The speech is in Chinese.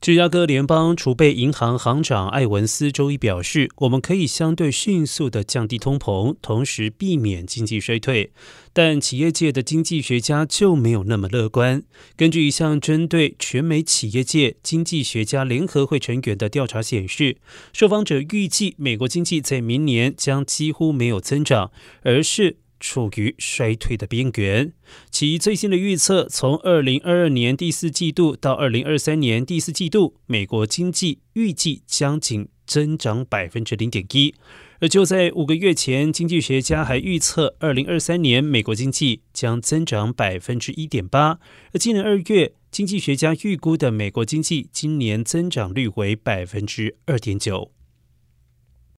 芝加哥联邦储备银行行长艾文斯周一表示：“我们可以相对迅速的降低通膨，同时避免经济衰退。但企业界的经济学家就没有那么乐观。根据一项针对全美企业界经济学家联合会成员的调查显示，受访者预计美国经济在明年将几乎没有增长，而是……”处于衰退的边缘。其最新的预测，从二零二二年第四季度到二零二三年第四季度，美国经济预计将仅增长百分之零点一。而就在五个月前，经济学家还预测二零二三年美国经济将增长百分之一点八。而今年二月，经济学家预估的美国经济今年增长率为百分之二点九。